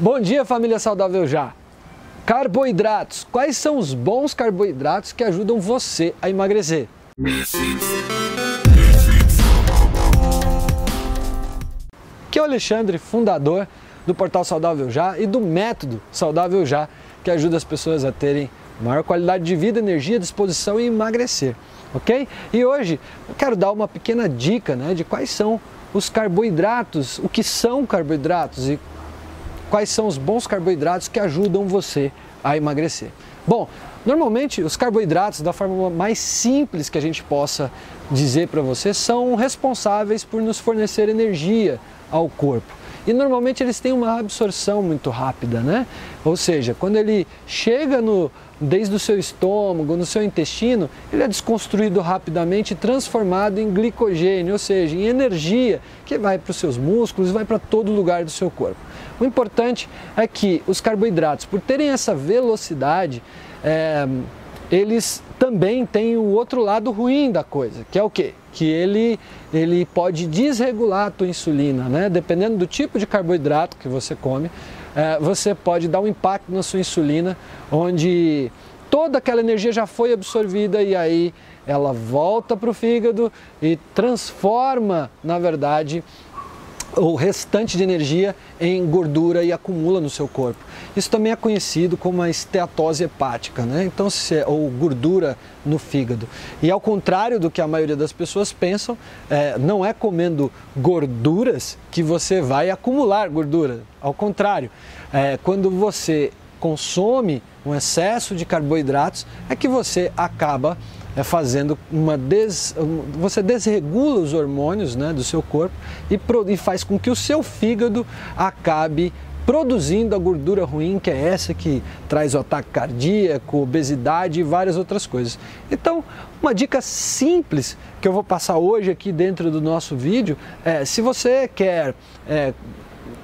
Bom dia, família saudável já. Carboidratos. Quais são os bons carboidratos que ajudam você a emagrecer? Que é o Alexandre, fundador do Portal Saudável Já e do método Saudável Já, que ajuda as pessoas a terem maior qualidade de vida, energia, disposição e emagrecer, ok? E hoje eu quero dar uma pequena dica né, de quais são os carboidratos, o que são carboidratos e quais são os bons carboidratos que ajudam você a emagrecer. Bom, normalmente os carboidratos, da forma mais simples que a gente possa dizer para você, são responsáveis por nos fornecer energia ao corpo. E normalmente eles têm uma absorção muito rápida, né? Ou seja, quando ele chega no, desde o seu estômago, no seu intestino, ele é desconstruído rapidamente transformado em glicogênio, ou seja, em energia que vai para os seus músculos, vai para todo lugar do seu corpo. O importante é que os carboidratos, por terem essa velocidade, é, eles também têm o outro lado ruim da coisa, que é o quê? Que ele, ele pode desregular a tua insulina, né? Dependendo do tipo de carboidrato que você come, é, você pode dar um impacto na sua insulina, onde toda aquela energia já foi absorvida e aí ela volta para o fígado e transforma, na verdade, o restante de energia em gordura e acumula no seu corpo. Isso também é conhecido como a esteatose hepática, né? Então, se é, ou gordura no fígado. E ao contrário do que a maioria das pessoas pensam, é, não é comendo gorduras que você vai acumular gordura. Ao contrário, é, quando você consome um excesso de carboidratos, é que você acaba é fazendo uma des, você desregula os hormônios né, do seu corpo e, e faz com que o seu fígado acabe produzindo a gordura ruim, que é essa que traz o ataque cardíaco, obesidade e várias outras coisas. Então, uma dica simples que eu vou passar hoje aqui dentro do nosso vídeo é: se você quer é,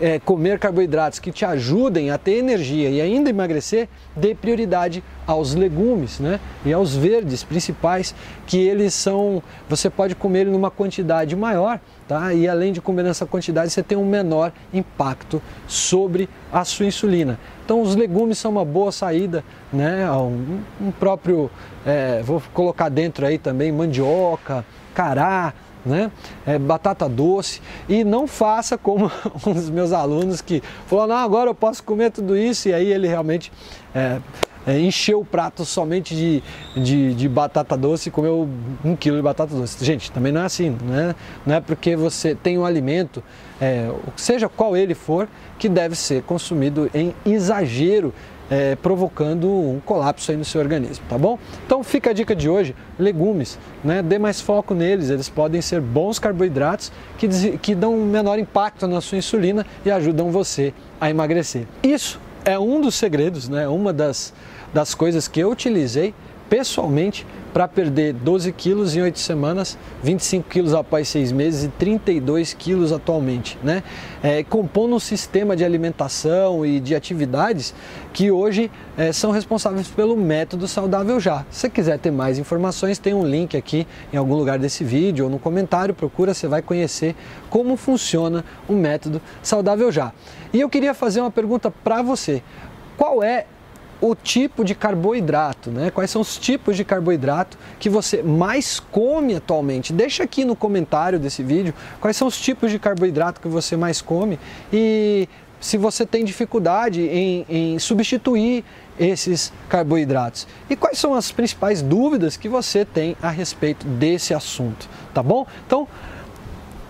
é, comer carboidratos que te ajudem a ter energia e ainda emagrecer, dê prioridade aos legumes né? e aos verdes principais, que eles são. Você pode comer numa quantidade maior, tá? E além de comer nessa quantidade, você tem um menor impacto sobre a sua insulina. Então, os legumes são uma boa saída, né? Um, um próprio, é, vou colocar dentro aí também mandioca, cará, né? É, batata doce e não faça como um dos meus alunos que falou, não, agora eu posso comer tudo isso e aí ele realmente é, é, encheu o prato somente de, de, de, batata doce e comeu um quilo de batata doce. Gente, também não é assim, né? não é porque você tem um alimento, é, seja qual ele for, que deve ser consumido em exagero é, provocando um colapso aí no seu organismo, tá bom? Então fica a dica de hoje, legumes, né? Dê mais foco neles, eles podem ser bons carboidratos que, que dão um menor impacto na sua insulina e ajudam você a emagrecer. Isso é um dos segredos, né? Uma das, das coisas que eu utilizei pessoalmente para perder 12 quilos em 8 semanas, 25 quilos após 6 meses e 32 quilos atualmente, né? É, compondo um sistema de alimentação e de atividades que hoje é, são responsáveis pelo método saudável já. Se você quiser ter mais informações, tem um link aqui em algum lugar desse vídeo ou no comentário, procura, você vai conhecer como funciona o método saudável já. E eu queria fazer uma pergunta para você. Qual é o tipo de carboidrato, né? Quais são os tipos de carboidrato que você mais come atualmente? Deixa aqui no comentário desse vídeo quais são os tipos de carboidrato que você mais come e se você tem dificuldade em, em substituir esses carboidratos e quais são as principais dúvidas que você tem a respeito desse assunto, tá bom? Então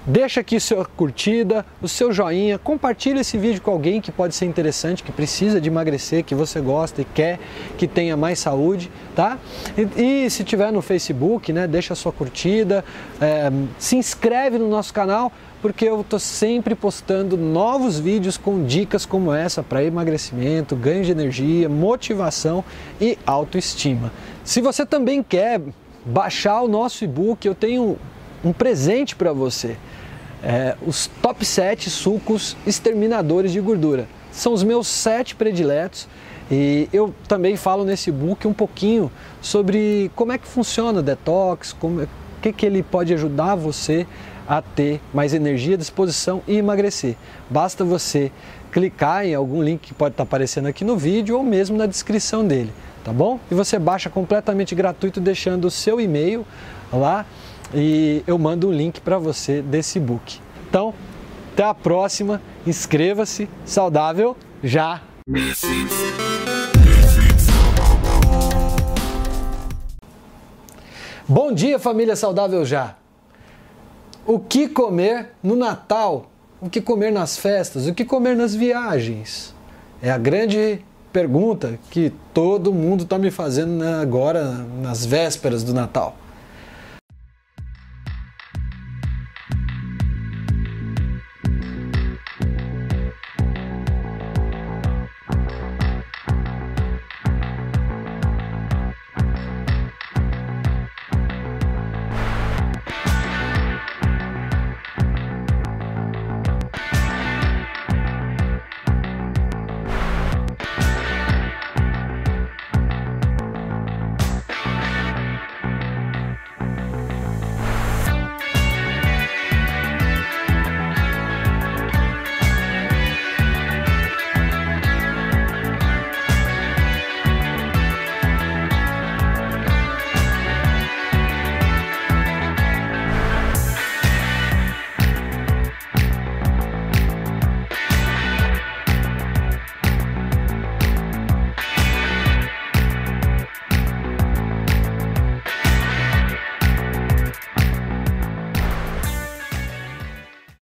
Deixa aqui sua curtida, o seu joinha, compartilhe esse vídeo com alguém que pode ser interessante, que precisa de emagrecer, que você gosta e quer que tenha mais saúde, tá? E, e se tiver no Facebook, né, deixa sua curtida, é, se inscreve no nosso canal, porque eu estou sempre postando novos vídeos com dicas como essa para emagrecimento, ganho de energia, motivação e autoestima. Se você também quer baixar o nosso e-book, eu tenho um presente para você é, os top 7 sucos exterminadores de gordura. São os meus sete prediletos e eu também falo nesse book um pouquinho sobre como é que funciona o detox, como, o que, que ele pode ajudar você a ter mais energia, disposição e emagrecer. Basta você clicar em algum link que pode estar aparecendo aqui no vídeo ou mesmo na descrição dele, tá bom? E você baixa completamente gratuito deixando o seu e-mail lá e eu mando o um link para você desse book. Então, até a próxima, inscreva-se, saudável já! Bom dia, família saudável já! O que comer no Natal? O que comer nas festas? O que comer nas viagens? É a grande pergunta que todo mundo está me fazendo agora nas vésperas do Natal.